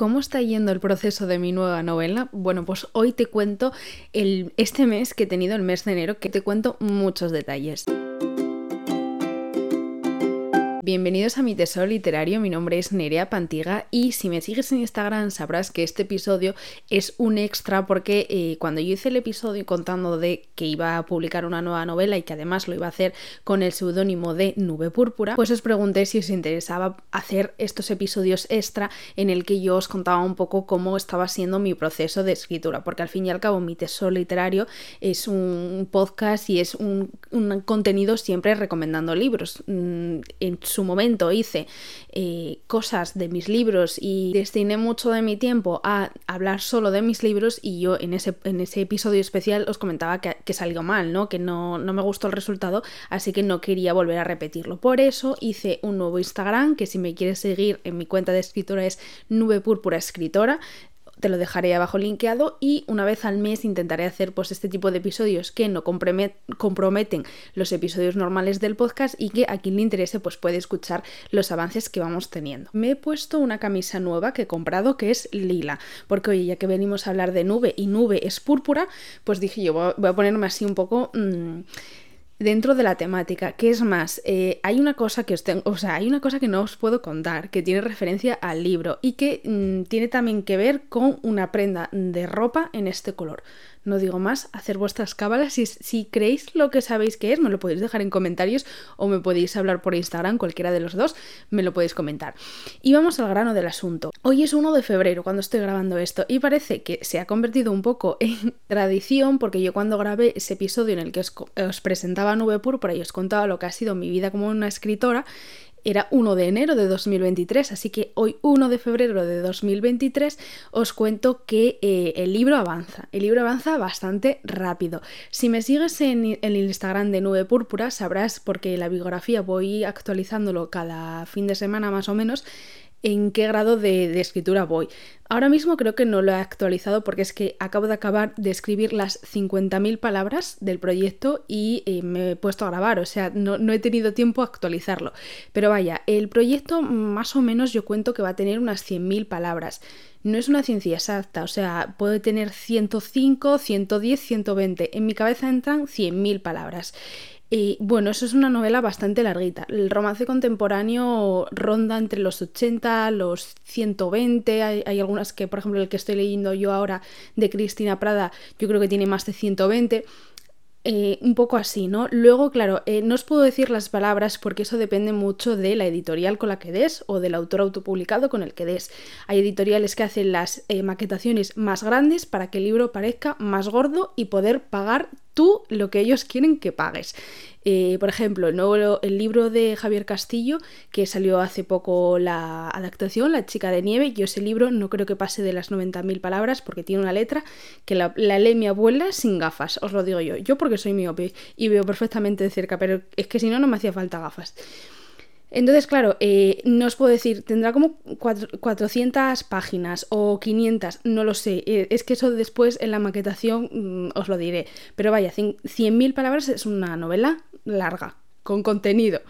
¿Cómo está yendo el proceso de mi nueva novela? Bueno, pues hoy te cuento el, este mes que he tenido, el mes de enero, que te cuento muchos detalles. Bienvenidos a mi tesoro literario, mi nombre es Nerea Pantiga y si me sigues en Instagram sabrás que este episodio es un extra porque eh, cuando yo hice el episodio contando de que iba a publicar una nueva novela y que además lo iba a hacer con el seudónimo de Nube Púrpura, pues os pregunté si os interesaba hacer estos episodios extra en el que yo os contaba un poco cómo estaba siendo mi proceso de escritura, porque al fin y al cabo mi tesoro literario es un podcast y es un, contenido siempre recomendando libros. Mm, en su momento hice eh, cosas de mis libros y destiné mucho de mi tiempo a hablar solo de mis libros y yo en ese, en ese episodio especial os comentaba que, salió mal, ¿no? que no, no me gustó el resultado, así que no quería volver a repetirlo. Por eso hice un nuevo Instagram, que si me quieres seguir en mi cuenta de escritora es Nube Púrpura Escritora te lo dejaré abajo linkeado y una vez al mes intentaré hacer pues este tipo de episodios que no comprometen los episodios normales del podcast y que a quien le interese pues puede escuchar los avances que vamos teniendo. Me he puesto una camisa nueva que he comprado que es lila, porque oye, ya que venimos a hablar de nube y nube es púrpura, pues dije yo voy a ponerme así un poco... Mm, dentro de la temática, que es más, eh, hay una cosa que os tengo, o sea, hay una cosa que no os puedo contar, que tiene referencia al libro y que mm, tiene también que ver con una prenda de ropa en este color. No digo más, hacer vuestras cábalas. Si, si creéis lo que sabéis que es, me lo podéis dejar en comentarios o me podéis hablar por Instagram, cualquiera de los dos, me lo podéis comentar. Y vamos al grano del asunto. Hoy es 1 de febrero cuando estoy grabando esto y parece que se ha convertido un poco en tradición porque yo cuando grabé ese episodio en el que os, os presentaba Nube Púrpura y os contaba lo que ha sido mi vida como una escritora, era 1 de enero de 2023, así que hoy 1 de febrero de 2023 os cuento que eh, el libro avanza, el libro avanza bastante rápido. Si me sigues en, el Instagram de Nube Púrpura sabrás porque la biografía voy actualizándolo cada fin de semana más o menos en qué grado de, escritura voy. Ahora mismo creo que no lo he actualizado porque es que acabo de acabar de escribir las 50.000 palabras del proyecto y eh, me he puesto a grabar, o sea, no, no, he tenido tiempo a actualizarlo. Pero vaya, el proyecto más o menos yo cuento que va a tener unas 100.000 palabras. No es una ciencia exacta, o sea, puede tener 105, 110, 120. En mi cabeza entran 100.000 palabras. Y bueno, eso es una novela bastante larguita. El romance contemporáneo ronda entre los 80, los 120. Hay, hay, algunas que, por ejemplo, el que estoy leyendo yo ahora de Cristina Prada, yo creo que tiene más de 120. Eh, un poco así, ¿no? Luego, claro, eh, no os puedo decir las palabras porque eso depende mucho de la editorial con la que des o del autor autopublicado con el que des. Hay editoriales que hacen las eh, maquetaciones más grandes para que el libro parezca más gordo y poder pagar tú lo que ellos quieren que pagues. Eh, por ejemplo, el, el libro de Javier Castillo, que salió hace poco la adaptación, La chica de nieve, yo ese libro no creo que pase de las 90.000 palabras porque tiene una letra que la, la, lee mi abuela sin gafas, os lo digo yo. Yo porque soy miope y veo perfectamente de cerca, pero es que si no, no me hacía falta gafas. Entonces, claro, eh, no os puedo decir, tendrá como 400 páginas o 500, no lo sé. Eh, es que eso después en la maquetación mm, os lo diré. Pero vaya, 100.000 palabras es una novela larga, con contenido.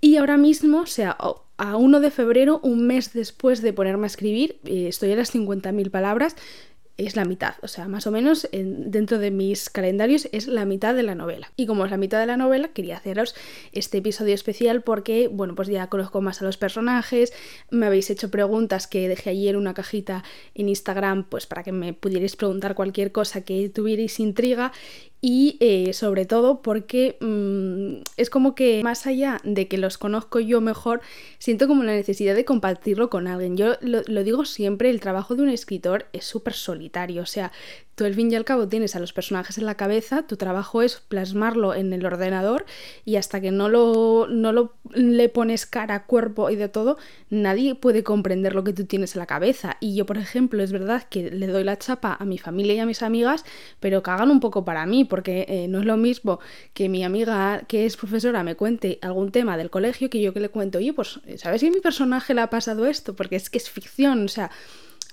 Y ahora mismo, o sea, a 1 de febrero, un mes después de ponerme a escribir, eh, estoy a las 50.000 palabras es la mitad, o sea, más o menos dentro de mis calendarios es la mitad de la novela. Y como es la mitad de la novela, quería haceros este episodio especial porque, bueno, pues ya conozco más a los personajes, me habéis hecho preguntas que dejé ayer una cajita en Instagram, pues para que me pudierais preguntar cualquier cosa que tuvierais intriga y eh, sobre todo porque mm, es como que más allá de que los conozco yo mejor, siento como la necesidad de compartirlo con alguien. Yo lo, lo digo siempre, el trabajo de un escritor es súper solitario, o sea, Tú al fin y al cabo tienes a los personajes en la cabeza, tu trabajo es plasmarlo en el ordenador y hasta que no lo, no lo le pones cara, cuerpo y de todo, nadie puede comprender lo que tú tienes en la cabeza. Y yo, por ejemplo, es verdad que le doy la chapa a mi familia y a mis amigas, pero cagan un poco para mí, porque eh, no es lo mismo que mi amiga que es profesora me cuente algún tema del colegio que yo que le cuento, oye, pues, ¿sabes a mi personaje le ha pasado esto? Porque es que es ficción, o sea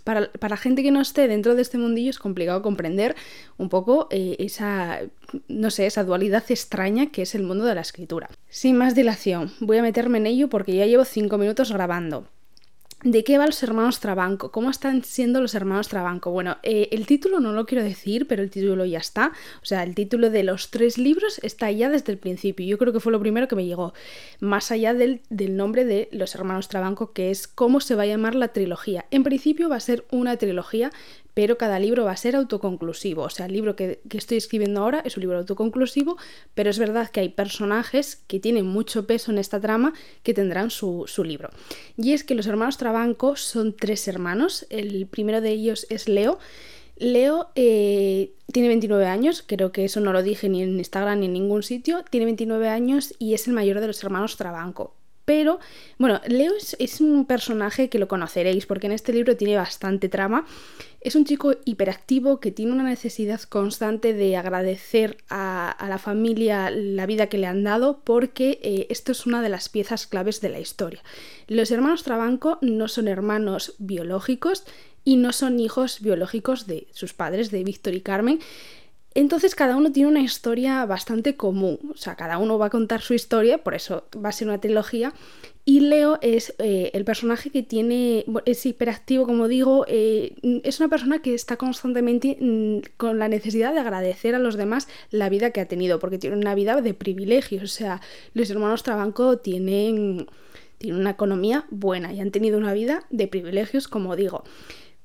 para, para, gente que no esté dentro de este mundillo es complicado comprender un poco eh, esa, no sé, esa dualidad extraña que es el mundo de la escritura. Sin más dilación, voy a meterme en ello porque ya llevo cinco minutos grabando. ¿De qué va los hermanos Trabanco? ¿Cómo están siendo los hermanos Trabanco? Bueno, eh, el título no lo quiero decir, pero el título ya está. O sea, el título de los tres libros está ya desde el principio. Yo creo que fue lo primero que me llegó. Más allá del, del nombre de los hermanos Trabanco, que es cómo se va a llamar la trilogía. En principio va a ser una trilogía, pero cada libro va a ser autoconclusivo. O sea, el libro que, estoy escribiendo ahora es un libro autoconclusivo, pero es verdad que hay personajes que tienen mucho peso en esta trama que tendrán su, libro. Y es que los hermanos Trabanco son tres hermanos. El primero de ellos es Leo. Leo eh, tiene 29 años, creo que eso no lo dije ni en Instagram ni en ningún sitio. Tiene 29 años y es el mayor de los hermanos Trabanco. Pero, bueno, Leo es, un personaje que lo conoceréis porque en este libro tiene bastante trama. Es un chico hiperactivo que tiene una necesidad constante de agradecer a, la familia la vida que le han dado porque eh, esto es una de las piezas claves de la historia. Los hermanos Trabanco no son hermanos biológicos y no son hijos biológicos de sus padres, de Víctor y Carmen. Entonces cada uno tiene una historia bastante común, o sea, cada uno va a contar su historia, por eso va a ser una trilogía. Y Leo es eh, el personaje que tiene, es hiperactivo, como digo, eh, es una persona que está constantemente mm, con la necesidad de agradecer a los demás la vida que ha tenido, porque tiene una vida de privilegios, o sea, los hermanos Trabanco tienen, tienen una economía buena y han tenido una vida de privilegios, como digo.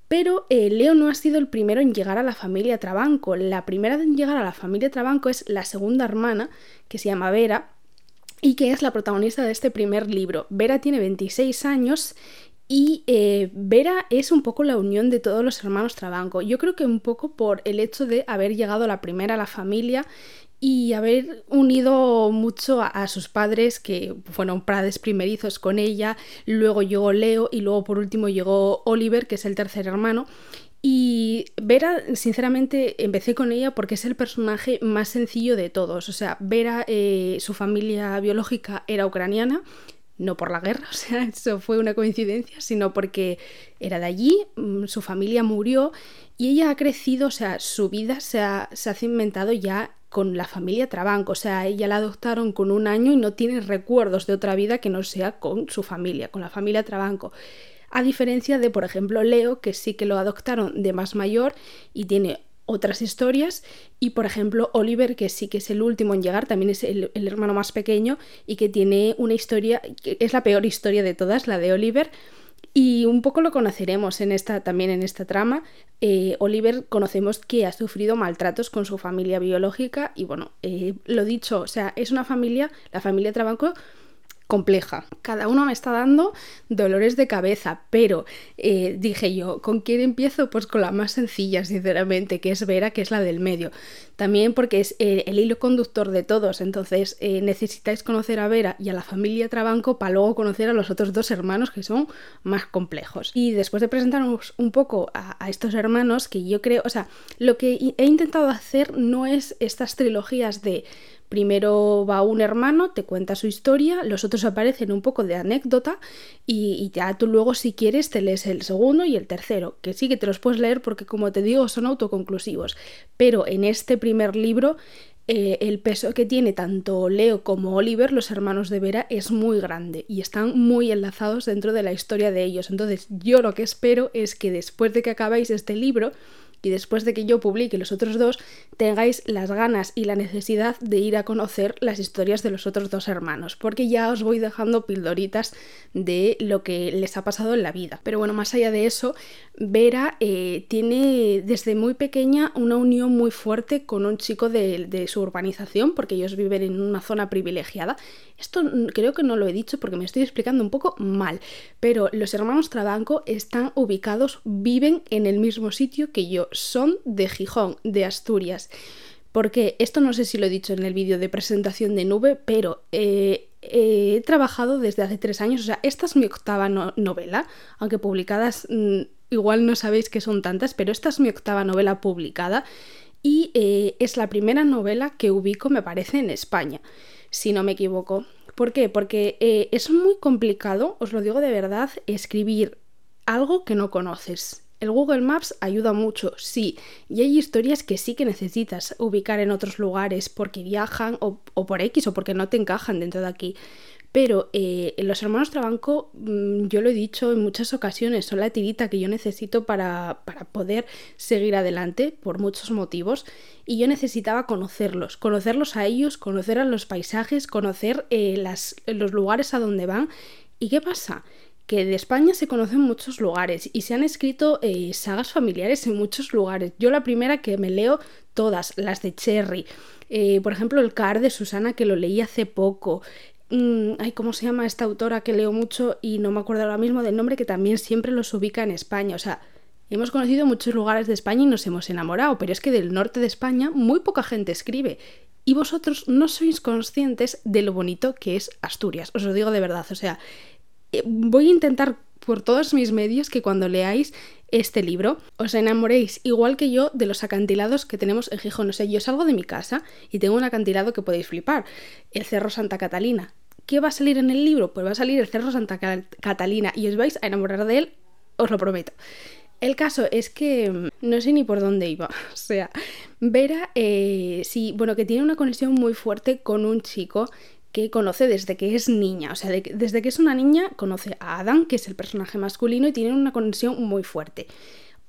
Pero eh, Leo no ha sido el primero en llegar a la familia Trabanco. La primera en llegar a la familia Trabanco es la segunda hermana, que se llama Vera, y que es la protagonista de este primer libro. Vera tiene 26 años y eh, Vera es un poco la unión de todos los hermanos Trabanco. Yo creo que un poco por el hecho de haber llegado la primera a la familia y haber unido mucho a, sus padres que fueron prades primerizos con ella, luego llegó Leo y luego por último llegó Oliver, que es el tercer hermano. Y Vera, sinceramente, empecé con ella porque es el personaje más sencillo de todos. O sea, Vera, eh, su familia biológica era ucraniana, no por la guerra, o sea, eso fue una coincidencia, sino porque era de allí, mm, su familia murió y ella ha crecido, o sea, su vida se ha, se ha cimentado ya con la familia Trabanco, o sea, ella la adoptaron con un año y no tiene recuerdos de otra vida que no sea con su familia, con la familia Trabanco. A diferencia de, por ejemplo, Leo, que sí que lo adoptaron de más mayor y tiene otras historias, y por ejemplo Oliver, que sí que es el último en llegar, también es el, el hermano más pequeño y que tiene una historia, que es la peor historia de todas, la de Oliver, y un poco lo conoceremos en esta, también en esta trama. Eh, Oliver conocemos que ha sufrido maltratos con su familia biológica y bueno, eh, lo dicho, o sea, es una familia, la familia Trabanco compleja. Cada uno me está dando dolores de cabeza, pero eh, dije yo, ¿con quién empiezo? Pues con la más sencilla, sinceramente, que es Vera, que es la del medio. También porque es eh, el hilo conductor de todos, entonces eh, necesitáis conocer a Vera y a la familia Trabanco para luego conocer a los otros dos hermanos que son más complejos. Y después de presentaros un poco a, a estos hermanos, que yo creo, o sea, lo que he intentado hacer no es estas trilogías de Primero va un hermano, te cuenta su historia, los otros aparecen un poco de anécdota y, ya tú luego si quieres te lees el segundo y el tercero, que sí que te los puedes leer porque como te digo son autoconclusivos. Pero en este primer libro eh, el peso que tiene tanto Leo como Oliver, los hermanos de Vera, es muy grande y están muy enlazados dentro de la historia de ellos. Entonces yo lo que espero es que después de que acabáis este libro, y después de que yo publique los otros dos, tengáis las ganas y la necesidad de ir a conocer las historias de los otros dos hermanos, porque ya os voy dejando pildoritas de lo que les ha pasado en la vida. Pero bueno, más allá de eso, Vera eh, tiene desde muy pequeña una unión muy fuerte con un chico de, de su urbanización, porque ellos viven en una zona privilegiada. Esto creo que no lo he dicho porque me estoy explicando un poco mal, pero los hermanos Trabanco están ubicados, viven en el mismo sitio que yo son de Gijón, de Asturias. Porque esto no sé si lo he dicho en el vídeo de presentación de Nube, pero eh, he trabajado desde hace tres años, o sea, esta es mi octava novela, aunque publicadas mm, igual no sabéis que son tantas, pero esta es mi octava novela publicada y eh, es la primera novela que ubico, me parece, en España, si no me equivoco. ¿Por qué? Porque eh, es muy complicado, os lo digo de verdad, escribir algo que no conoces. El Google Maps ayuda mucho, sí, y hay historias que sí que necesitas ubicar en otros lugares porque viajan o, por X o porque no te encajan dentro de aquí. Pero eh, los hermanos Trabanco, mm, yo lo he dicho en muchas ocasiones, son la tirita que yo necesito para, para poder seguir adelante por muchos motivos. Y yo necesitaba conocerlos, conocerlos a ellos, conocer a los paisajes, conocer eh, las, los lugares a donde van. ¿Y qué pasa? Que de España se conocen muchos lugares y se han escrito eh, sagas familiares en muchos lugares. Yo la primera que me leo todas, las de Cherry. Eh, por ejemplo, el Car de Susana, que lo leí hace poco. Mm, ay, ¿cómo se llama esta autora que leo mucho y no me acuerdo ahora mismo del nombre, que también siempre los ubica en España? O sea, hemos conocido muchos lugares de España y nos hemos enamorado, pero es que del norte de España muy poca gente escribe. Y vosotros no sois conscientes de lo bonito que es Asturias, os lo digo de verdad. O sea, voy a intentar por todos mis medios que cuando leáis este libro os enamoréis igual que yo de los acantilados que tenemos en Gijón. O sea, yo salgo de mi casa y tengo un acantilado que podéis flipar, el Cerro Santa Catalina. ¿Qué va a salir en el libro? Pues va a salir el Cerro Santa Catalina y os vais a enamorar de él, os lo prometo. El caso es que mm, no sé ni por dónde iba. O sea, Vera, eh, sí, bueno, que tiene una conexión muy fuerte con un chico que conoce desde que es niña. O sea, desde que es una niña conoce a Adam, que es el personaje masculino, y tienen una conexión muy fuerte.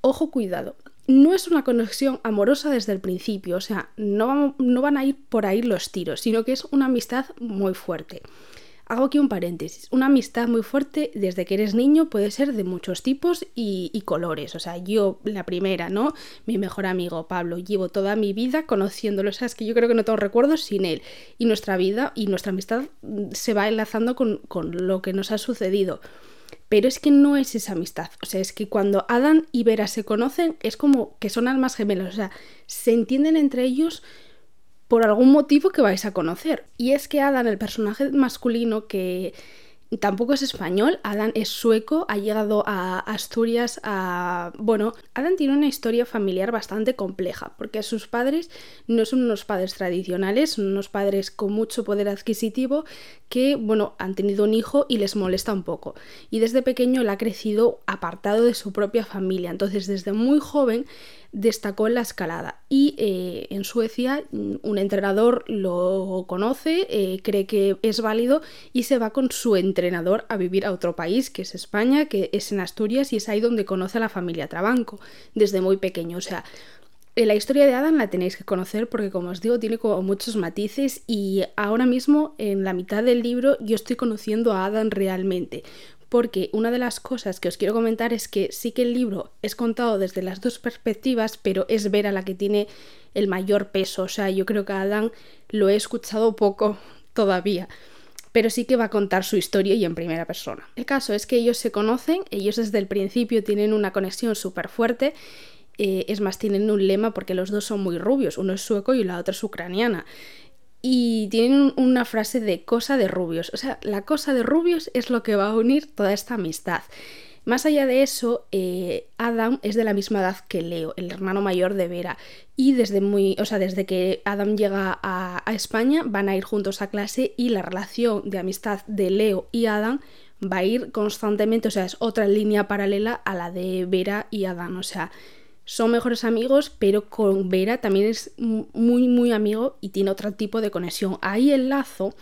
Ojo, cuidado. No es una conexión amorosa desde el principio, o sea, no, no van a ir por ahí los tiros, sino que es una amistad muy fuerte. Hago aquí un paréntesis. Una amistad muy fuerte desde que eres niño puede ser de muchos tipos y, colores. O sea, yo, la primera, ¿no? Mi mejor amigo Pablo, llevo toda mi vida conociéndolo. O sea, es que yo creo que no tengo recuerdos sin él. Y nuestra vida y nuestra amistad mm, se va enlazando con, con lo que nos ha sucedido. Pero es que no es esa amistad. O sea, es que cuando Adam y Vera se conocen, es como que son almas gemelas. O sea, se entienden entre ellos por algún motivo que vais a conocer. Y es que Adam, el personaje masculino que tampoco es español, Adam es sueco, ha llegado a Asturias a... Bueno, Adam tiene una historia familiar bastante compleja, porque sus padres no son unos padres tradicionales, son unos padres con mucho poder adquisitivo que, bueno, han tenido un hijo y les molesta un poco. Y desde pequeño él ha crecido apartado de su propia familia, entonces desde muy joven destacó en la escalada y eh, en Suecia mm, un entrenador lo conoce, eh, cree que es válido y se va con su entrenador a vivir a otro país, que es España, que es en Asturias y es ahí donde conoce a la familia Trabanco desde muy pequeño. O sea, eh, la historia de Adam la tenéis que conocer porque como os digo tiene como muchos matices y ahora mismo en la mitad del libro yo estoy conociendo a Adam realmente porque una de las cosas que os quiero comentar es que sí que el libro es contado desde las dos perspectivas, pero es Vera la que tiene el mayor peso. O sea, yo creo que a Adán lo he escuchado poco todavía, pero sí que va a contar su historia y en primera persona. El caso es que ellos se conocen, ellos desde el principio tienen una conexión súper fuerte. Eh, es más, tienen un lema porque los dos son muy rubios, uno es sueco y la otra es ucraniana y tienen una frase de cosa de rubios. O sea, la cosa de rubios es lo que va a unir toda esta amistad. Más allá de eso, eh, Adam es de la misma edad que Leo, el hermano mayor de Vera. Y desde muy, o sea, desde que Adam llega a, a España, van a ir juntos a clase y la relación de amistad de Leo y Adam va a ir constantemente, o sea, es otra línea paralela a la de Vera y Adam. O sea, son mejores amigos, pero con Vera también es muy, muy amigo y tiene otro tipo de conexión. Ahí enlazo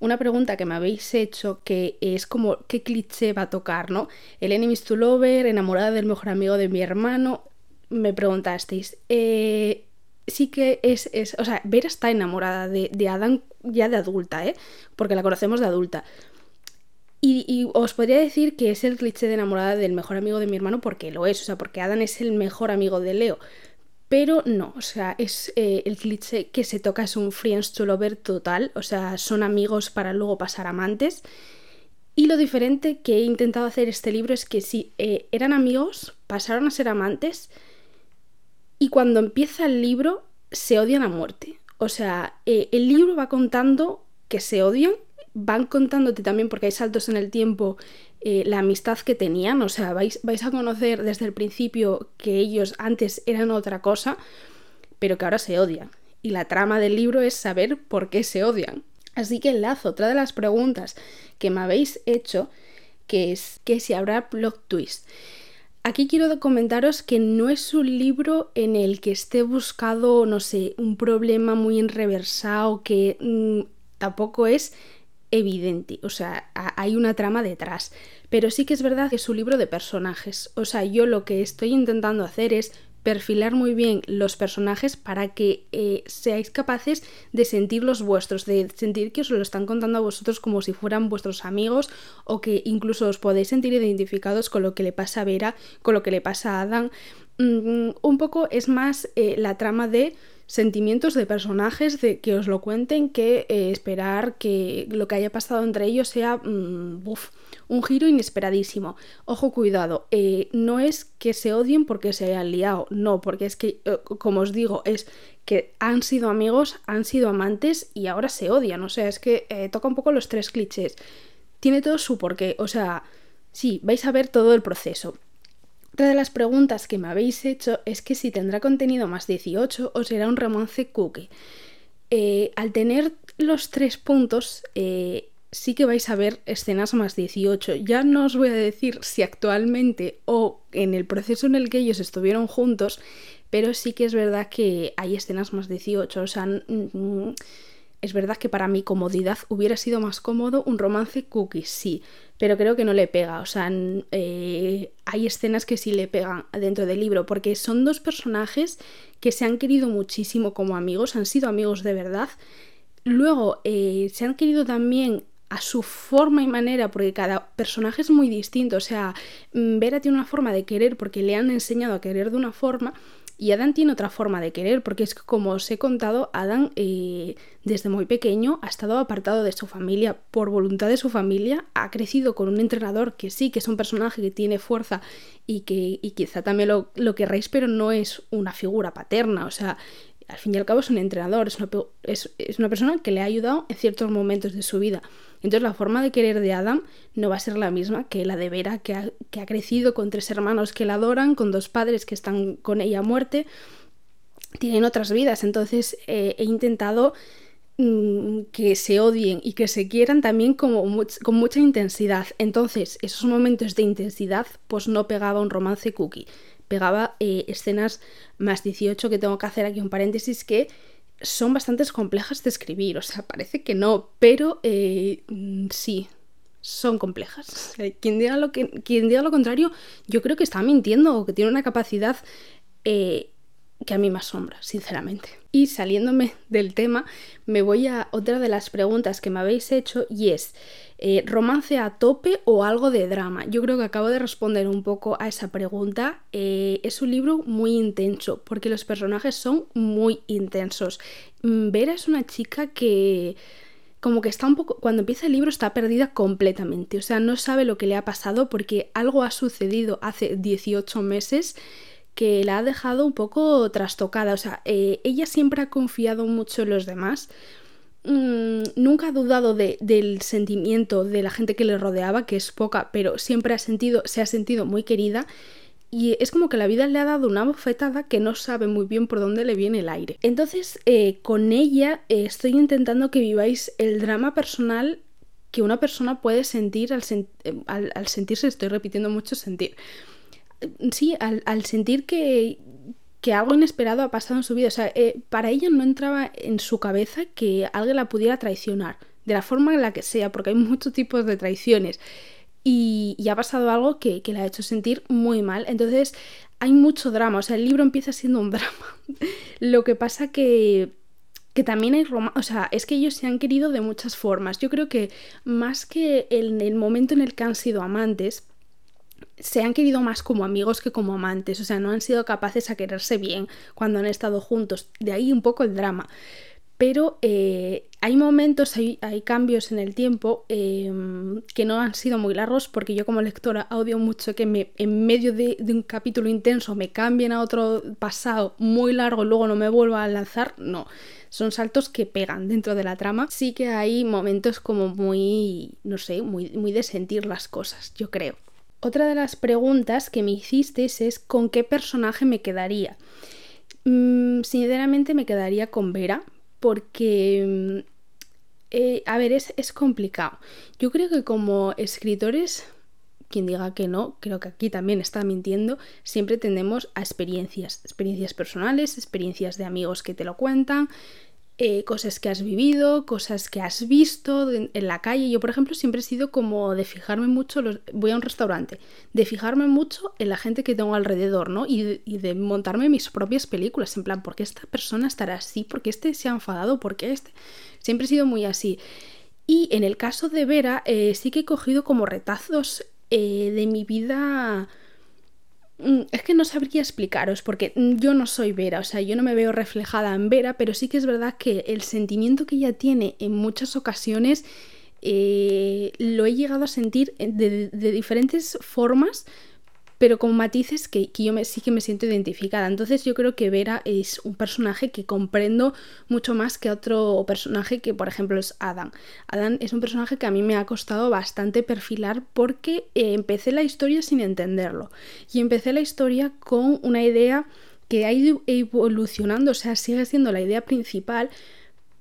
una pregunta que me habéis hecho que es como qué cliché va a tocar, ¿no? El enemies to lover, enamorada del mejor amigo de mi hermano. Me preguntasteis. Eh, sí que es, es, o sea, Vera está enamorada de, de Adam ya de adulta, ¿eh? Porque la conocemos de adulta. Y, os podría decir que es el cliché de enamorada del mejor amigo de mi hermano porque lo es, o sea, porque Adam es el mejor amigo de Leo. Pero no, o sea, es eh, el cliché que se toca es un friends to lover total, o sea, son amigos para luego pasar amantes. Y lo diferente que he intentado hacer este libro es que si eh, eran amigos, pasaron a ser amantes y cuando empieza el libro se odian a muerte. O sea, eh, el libro va contando que se odian van contándote también, porque hay saltos en el tiempo, eh, la amistad que tenían, o sea, vais, vais a conocer desde el principio que ellos antes eran otra cosa, pero que ahora se odian. Y la trama del libro es saber por qué se odian. Así que enlazo otra de las preguntas que me habéis hecho, que es que si habrá plot twist. Aquí quiero comentaros que no es un libro en el que esté buscado, no sé, un problema muy enreversado, que mm, tampoco es evidente, o sea, hay una trama detrás. Pero sí que es verdad que es un libro de personajes. O sea, yo lo que estoy intentando hacer es perfilar muy bien los personajes para que eh, seáis capaces de sentir los vuestros, de sentir que os lo están contando a vosotros como si fueran vuestros amigos o que incluso os podéis sentir identificados con lo que le pasa a Vera, con lo que le pasa a Adam. Mm, un poco es más eh, la trama de sentimientos de personajes de que os lo cuenten que eh, esperar que lo que haya pasado entre ellos sea mm, un giro inesperadísimo. Ojo, cuidado, eh, no es que se odien porque se hayan liado, no, porque es que, eh, como os digo, es que han sido amigos, han sido amantes y ahora se odian, o sea, es que toca un poco los tres clichés. Tiene todo su porqué, o sea, sí, vais a ver todo el proceso. Otra de las preguntas que me habéis hecho es que si tendrá contenido más 18 o será un romance cookie. Eh, al tener los tres puntos, eh, sí que vais a ver escenas más 18. Ya no os voy a decir si actualmente o en el proceso en el que ellos estuvieron juntos, pero sí que es verdad que hay escenas más 18. O sea, es verdad que para mi comodidad hubiera sido más cómodo un romance cookie, sí, pero creo que no le pega. O sea, eh, hay escenas que sí le pegan dentro del libro, porque son dos personajes que se han querido muchísimo como amigos, han sido amigos de verdad. Luego eh, se han querido también a su forma y manera, porque cada personaje es muy distinto. O sea, mm, Vera tiene una forma de querer porque le han enseñado a querer de una forma y Adán tiene otra forma de querer, porque es que como os he contado, Adán eh, desde muy pequeño ha estado apartado de su familia por voluntad de su familia, ha crecido con un entrenador que sí, que es un personaje que tiene fuerza y que y quizá también lo, lo querréis, pero no es una figura paterna, o sea, al fin y al cabo es un entrenador, es una, es, es una persona que le ha ayudado en ciertos momentos de su vida. Entonces la forma de querer de Adam no va a ser la misma que la de Vera, que ha, crecido con tres hermanos que la adoran, con dos padres que están con ella a muerte, tienen otras vidas. Entonces eh, he intentado mm, que se odien y que se quieran también como con mucha intensidad. Entonces, esos momentos de intensidad, pues no pegaba un romance cookie. Pegaba eh, escenas más 18 que tengo que hacer aquí un paréntesis que son bastante complejas de escribir, o sea, parece que no, pero eh, sí, son complejas. quien, diga lo que, quien diga lo contrario, yo creo que está mintiendo o que tiene una capacidad eh, que a mí me asombra, sinceramente. Y saliéndome del tema, me voy a otra de las preguntas que me habéis hecho y es, eh, ¿romance a tope o algo de drama? Yo creo que acabo de responder un poco a esa pregunta. Eh, es un libro muy intenso porque los personajes son muy intensos. Mm, Vera es una chica que como que está un poco, cuando empieza el libro está perdida completamente, o sea, no sabe lo que le ha pasado porque algo ha sucedido hace 18 meses que la ha dejado un poco trastocada. O sea, eh, ella siempre ha confiado mucho en los demás. Mm, nunca ha dudado del sentimiento de la gente que le rodeaba, que es poca, pero siempre ha sentido, se ha sentido muy querida. Y es como que la vida le ha dado una bofetada que no sabe muy bien por dónde le viene el aire. Entonces, eh, con ella eh, estoy intentando que viváis el drama personal que una persona puede sentir al, al sentirse, estoy repitiendo mucho sentir, sí, al, sentir que, algo inesperado ha pasado en su vida. O sea, eh, para ella no entraba en su cabeza que alguien la pudiera traicionar, de la forma en la que sea, porque hay muchos tipos de traiciones. Y, ha pasado algo que, que la ha hecho sentir muy mal. Entonces, hay mucho drama. O sea, el libro empieza siendo un drama. Lo que pasa que que también hay romance, o sea, es que ellos se han querido de muchas formas. Yo creo que más que en el momento en el que han sido amantes, se han querido más como amigos que como amantes, o sea, no han sido capaces a quererse bien cuando han estado juntos, de ahí un poco el drama. Pero eh, hay momentos, hay, cambios en el tiempo em, que no han sido muy largos porque yo como lectora odio mucho que me, en medio de, un capítulo intenso me cambien a otro pasado muy largo y luego no me vuelva a lanzar. No, son saltos que pegan dentro de la trama. Sí que hay momentos como muy, no sé, muy, muy de sentir las cosas, yo creo. Otra de las preguntas que me hiciste es con qué personaje me quedaría. Mm, sinceramente me quedaría con Vera porque, mm, eh, a ver, es, es complicado. Yo creo que como escritores quien diga que no, creo que aquí también está mintiendo, siempre tendemos a experiencias, experiencias personales, experiencias de amigos que te lo cuentan, eh, cosas que has vivido, cosas que has visto en, la calle. Yo, por ejemplo, siempre he sido como de fijarme mucho, voy a un restaurante, de fijarme mucho en la gente que tengo alrededor, ¿no? Y, de montarme mis propias películas, en plan, ¿por qué esta persona estará así? ¿Por qué este se ha enfadado? ¿Por qué este? Siempre he sido muy así. Y en el caso de Vera, eh, sí que he cogido como retazos eh, de mi vida es que no sabría explicaros, porque yo no soy Vera, o sea, yo no me veo reflejada en Vera, pero sí que es verdad que el sentimiento que ella tiene en muchas ocasiones eh, lo he llegado a sentir de, de diferentes formas, pero con matices que, yo me, sí que me siento identificada. Entonces yo creo que Vera es un personaje que comprendo mucho más que otro personaje que por ejemplo es Adam. Adam es un personaje que a mí me ha costado bastante perfilar porque eh, empecé la historia sin entenderlo y empecé la historia con una idea que ha ido evolucionando, o sea, sigue siendo la idea principal,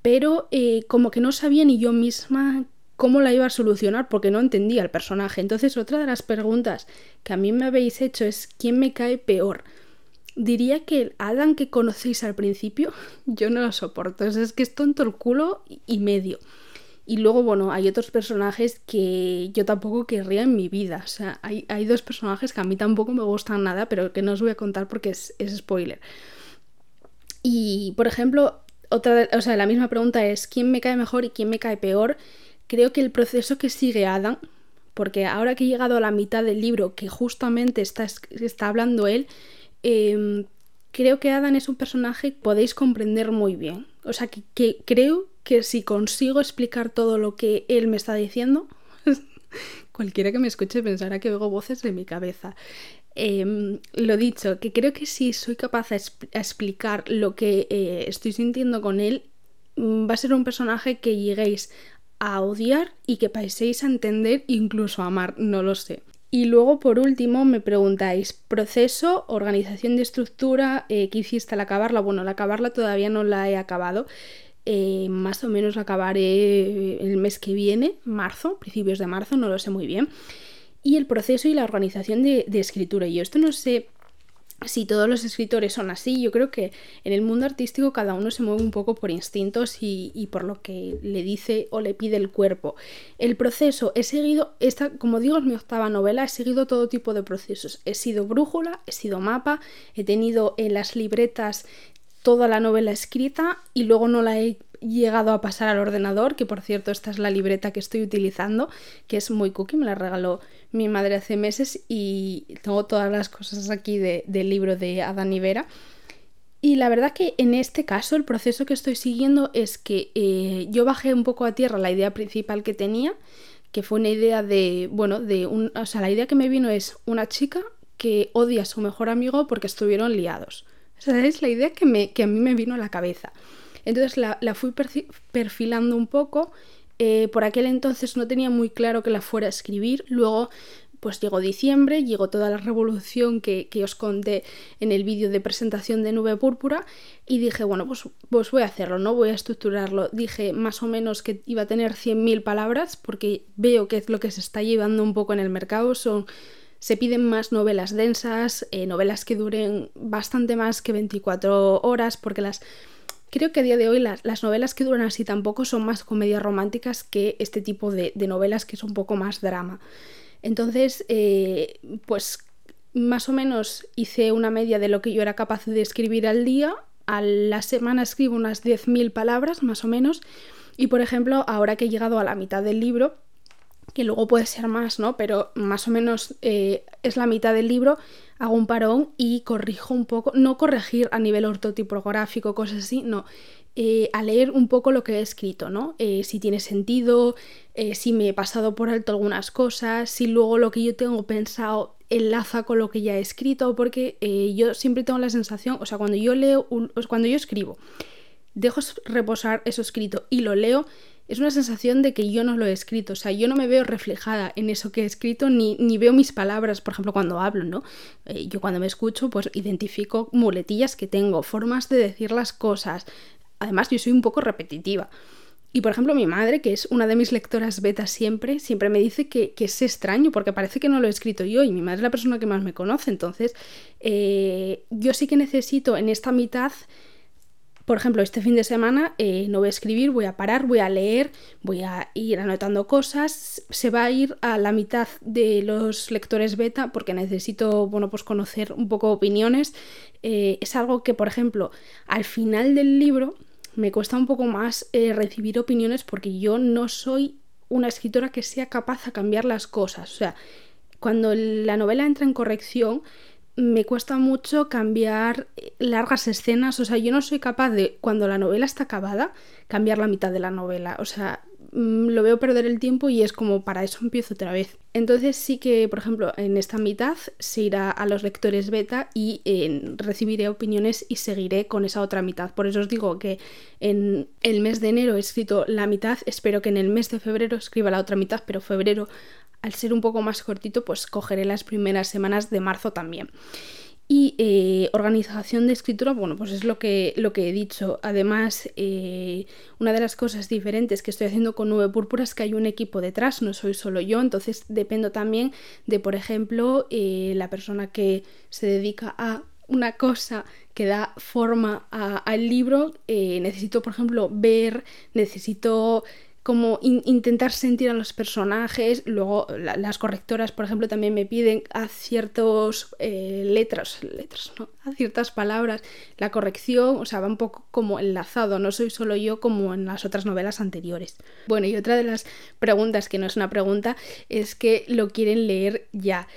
pero eh, como que no sabía ni yo misma cómo la iba a solucionar porque no entendía el personaje. Entonces otra de las preguntas que a mí me habéis hecho es ¿quién me cae peor? Diría que el Adam que conocéis al principio yo no lo soporto, es que es tonto el culo y medio. Y luego, bueno, hay otros personajes que yo tampoco querría en mi vida. O sea, hay, dos personajes que a mí tampoco me gustan nada, pero que no os voy a contar porque es, es spoiler. Y, por ejemplo, otra, o sea, la misma pregunta es ¿quién me cae mejor y quién me cae peor? Creo que el proceso que sigue Adam, porque ahora que he llegado a la mitad del libro, que justamente está, está hablando él, em, creo que Adam es un personaje que podéis comprender muy bien. O sea, que, creo que si consigo explicar todo lo que él me está diciendo, cualquiera que me escuche pensará que oigo voces de mi cabeza. Em, lo dicho, que creo que si soy capaz de explicar lo que eh, estoy sintiendo con él, mm, va a ser un personaje que lleguéis a odiar y que paséis a entender, incluso a amar, no lo sé. Y luego, por último, me preguntáis, proceso, organización de estructura, eh, ¿qué hiciste al acabarla? Bueno, al acabarla todavía no la he acabado. Eh, más o menos acabaré el mes que viene, marzo, principios de marzo, no lo sé muy bien. Y el proceso y la organización de, de escritura. Yo esto no sé si todos los escritores son así, yo creo que en el mundo artístico cada uno se mueve un poco por instintos y, por lo que le dice o le pide el cuerpo. El proceso, he seguido, esta, como digo, es mi octava novela, he seguido todo tipo de procesos. He sido brújula, he sido mapa, he tenido en las libretas toda la novela escrita y luego no la he llegado a pasar al ordenador, que por cierto esta es la libreta que estoy utilizando, que es muy cookie, me la regaló mi madre hace meses y tengo todas las cosas aquí del libro de Adán y Vera. Y la verdad que en este caso el proceso que estoy siguiendo es que eh, yo bajé un poco a tierra la idea principal que tenía, que fue una idea de, bueno, de un, o sea, la idea que me vino es una chica que odia a su mejor amigo porque estuvieron liados. Esa es la idea que, me, que a mí me vino a la cabeza. Entonces la, fui perfilando un poco. Eh, por aquel entonces no tenía muy claro que la fuera a escribir. Luego pues llegó diciembre, llegó toda la revolución que, os conté en el vídeo de presentación de Nube Púrpura y dije, bueno, pues, pues voy a hacerlo, ¿no? Voy a estructurarlo. Dije más o menos que iba a tener 100.000 palabras porque veo que es lo que se está llevando un poco en el mercado. Son, se piden más novelas densas, eh, novelas que duren bastante más que 24 horas porque las Creo que a día de hoy las, novelas que duran así tampoco son más comedias románticas que este tipo de, novelas que es un poco más drama. Entonces, eh, pues más o menos hice una media de lo que yo era capaz de escribir al día. A la semana escribo unas 10.000 palabras, más o menos. Y por ejemplo, ahora que he llegado a la mitad del libro, que luego puede ser más, ¿no? Pero más o menos eh, es la mitad del libro, hago un parón y corrijo un poco, no corregir a nivel ortotipográfico, cosas así, no, eh, a leer un poco lo que he escrito, ¿no? Eh, si tiene sentido, si me he pasado por alto algunas cosas, si luego lo que yo tengo pensado enlaza con lo que ya he escrito, porque yo siempre tengo la sensación, o sea, cuando yo leo, cuando yo escribo, dejo reposar eso escrito y lo leo, es una sensación de que yo no lo he escrito, o sea, yo no me veo reflejada en eso que he escrito, ni, ni veo mis palabras, por ejemplo, cuando hablo, ¿no? Eh, yo cuando me escucho, pues identifico muletillas que tengo, formas de decir las cosas. Además, yo soy un poco repetitiva. Y por ejemplo, mi madre, que es una de mis lectoras beta siempre, siempre me dice que, es extraño porque parece que no lo he escrito yo y mi madre es la persona que más me conoce. Entonces, eh, yo sí que necesito en esta mitad Por ejemplo, este fin de semana eh, no voy a escribir, voy a parar, voy a leer, voy a ir anotando cosas. Se va a ir a la mitad de los lectores beta porque necesito, bueno, pues conocer un poco opiniones. Eh, es algo que, por ejemplo, al final del libro me cuesta un poco más eh, recibir opiniones porque yo no soy una escritora que sea capaz de cambiar las cosas. O sea, cuando la novela entra en corrección, me cuesta mucho cambiar largas escenas. O sea, yo no soy capaz de, cuando la novela está acabada, cambiar la mitad de la novela. O sea, Mm, lo veo perder el tiempo y es como para eso empiezo otra vez. Entonces sí que, por ejemplo, en esta mitad se irá a los lectores beta y recibiré opiniones y seguiré con esa otra mitad. Por eso os digo que en el mes de enero he escrito la mitad, espero que en el mes de febrero escriba la otra mitad, pero febrero, al ser un poco más cortito, pues cogeré las primeras semanas de marzo también. Y eh, organización de escritura, bueno, pues es lo que, lo que he dicho. Además, eh, una de las cosas diferentes que estoy haciendo con Nube Púrpura es que hay un equipo detrás, no soy solo yo, entonces dependo también de, por ejemplo, eh, la persona que se dedica a una cosa que da forma al libro. necesito, por ejemplo, ver, necesito como intentar sentir a los personajes. Luego las correctoras, por ejemplo, también me piden a ciertas eh, letras, letras, ¿no? a ciertas palabras, la corrección, o sea, va un poco como enlazado, no soy solo yo como en las otras novelas anteriores. Bueno, y otra de las preguntas, que no es una pregunta, es que lo quieren leer ya.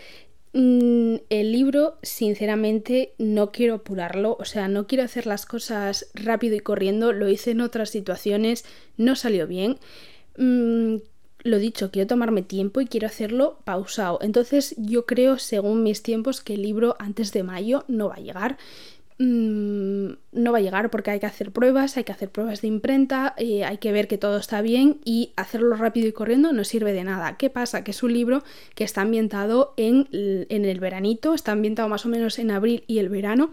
Mm, el libro, sinceramente, no quiero apurarlo, o sea, no quiero hacer las cosas rápido y corriendo, lo hice en otras situaciones, no salió bien. Mm, lo dicho, quiero tomarme tiempo y quiero hacerlo pausado. Entonces yo creo, según mis tiempos, que el libro antes de mayo no va a llegar. Mm, no va a llegar porque hay que hacer pruebas, hay que hacer pruebas de imprenta, eh, hay que ver que todo está bien y hacerlo rápido y corriendo no sirve de nada. ¿Qué pasa? Que es un libro que está ambientado en, en el veranito, está ambientado más o menos en abril y el verano.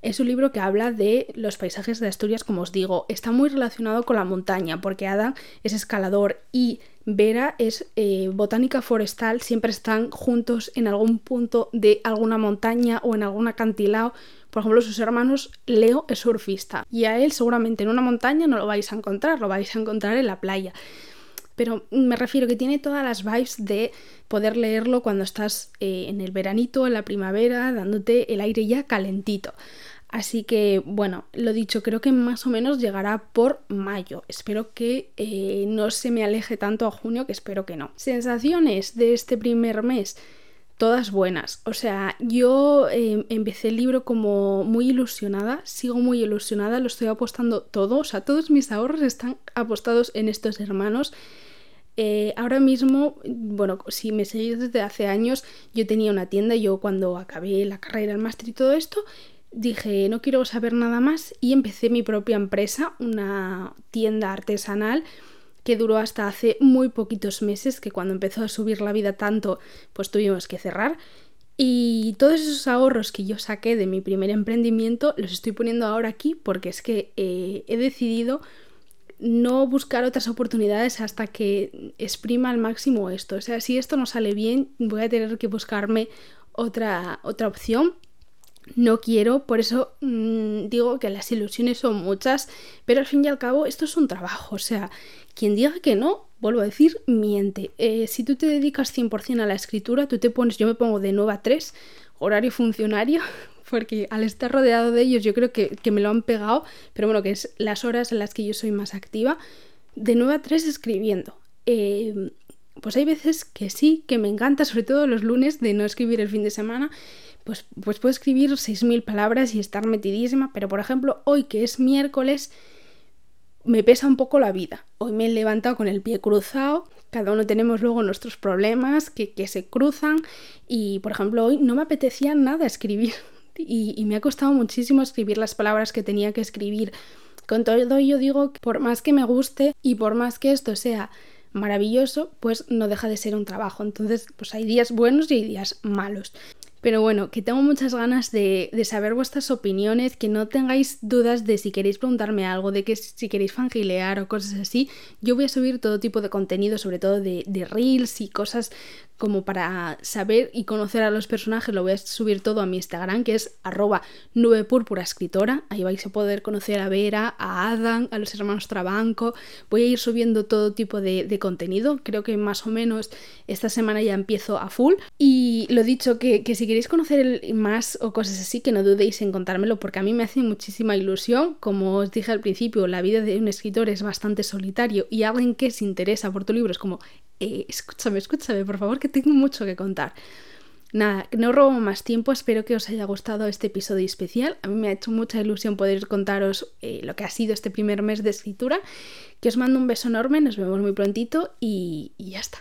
Es un libro que habla de los paisajes de Asturias, como os digo. Está muy relacionado con la montaña, porque Ada es escalador y Vera es eh, botánica forestal, siempre están juntos en algún punto de alguna montaña o en algún acantilado. Por ejemplo, sus hermanos, Leo es surfista y a él seguramente en una montaña no lo vais a encontrar, lo vais a encontrar en la playa. Pero me refiero que tiene todas las vibes de poder leerlo cuando estás eh, en el veranito, en la primavera, dándote el aire ya calentito. Así que, bueno, lo dicho, creo que más o menos llegará por mayo. Espero que eh, no se me aleje tanto a junio, que espero que no. Sensaciones de este primer mes todas buenas. O sea, yo em, empecé el libro como muy ilusionada, sigo muy ilusionada, lo estoy apostando todo, o sea, todos mis ahorros están apostados en estos hermanos. Eh, ahora mismo, bueno, si me seguís desde hace años, yo tenía una tienda, yo cuando acabé la carrera, el máster y todo esto, dije, no quiero saber nada más y empecé mi propia empresa, una tienda artesanal que duró hasta hace muy poquitos meses, que cuando empezó a subir la vida tanto, pues tuvimos que cerrar. Y todos esos ahorros que yo saqué de mi primer emprendimiento los estoy poniendo ahora aquí porque es que eh, he decidido no buscar otras oportunidades hasta que exprima al máximo esto. O sea, si esto no sale bien, voy a tener que buscarme otra, otra opción no quiero, por eso mm, digo que las ilusiones son muchas, pero al fin y al cabo esto es un trabajo, o sea, quien diga que no, vuelvo a decir, miente. Eh, si tú te dedicas 100% a la escritura, tú te pones, yo me pongo de 9 a 3, horario funcionario, porque al estar rodeado de ellos yo creo que, me lo han pegado, pero bueno, que es las horas en las que yo soy más activa, de 9 a 3 escribiendo. Eh, pues hay veces que sí, que me encanta, sobre todo los lunes, de no escribir el fin de semana, pues, pues puedo escribir 6.000 palabras y estar metidísima, pero por ejemplo, hoy que es miércoles, me pesa un poco la vida. Hoy me he levantado con el pie cruzado, cada uno tenemos luego nuestros problemas que, se cruzan y por ejemplo hoy no me apetecía nada escribir y, y me ha costado muchísimo escribir las palabras que tenía que escribir. Con todo yo digo que por más que me guste y por más que esto sea maravilloso, pues no deja de ser un trabajo. Entonces, pues hay días buenos y hay días malos. Pero bueno, que tengo muchas ganas de, saber vuestras opiniones, que no tengáis dudas de si queréis preguntarme algo, de que si queréis fangilear o cosas así. Yo voy a subir todo tipo de contenido, sobre todo de, reels y cosas como para saber y conocer a los personajes, lo voy a subir todo a mi Instagram, que es arroba nube púrpura escritora. Ahí vais a poder conocer a Vera, a Adam, a los hermanos Trabanco. Voy a ir subiendo todo tipo de, de contenido. Creo que más o menos esta semana ya empiezo a full. Y lo dicho, que, que si queréis conocer más o cosas así, que no dudéis en contármelo, porque a mí me hace muchísima ilusión. Como os dije al principio, la vida de un escritor es bastante solitario y alguien que se interesa por tu libro es como, eh, escúchame, escúchame, por favor, que tengo mucho que contar. Nada, no robo más tiempo, espero que os haya gustado este episodio especial. A mí me ha hecho mucha ilusión poder contaros eh, lo que ha sido este primer mes de escritura. Que os mando un beso enorme, nos vemos muy prontito y, y ya está.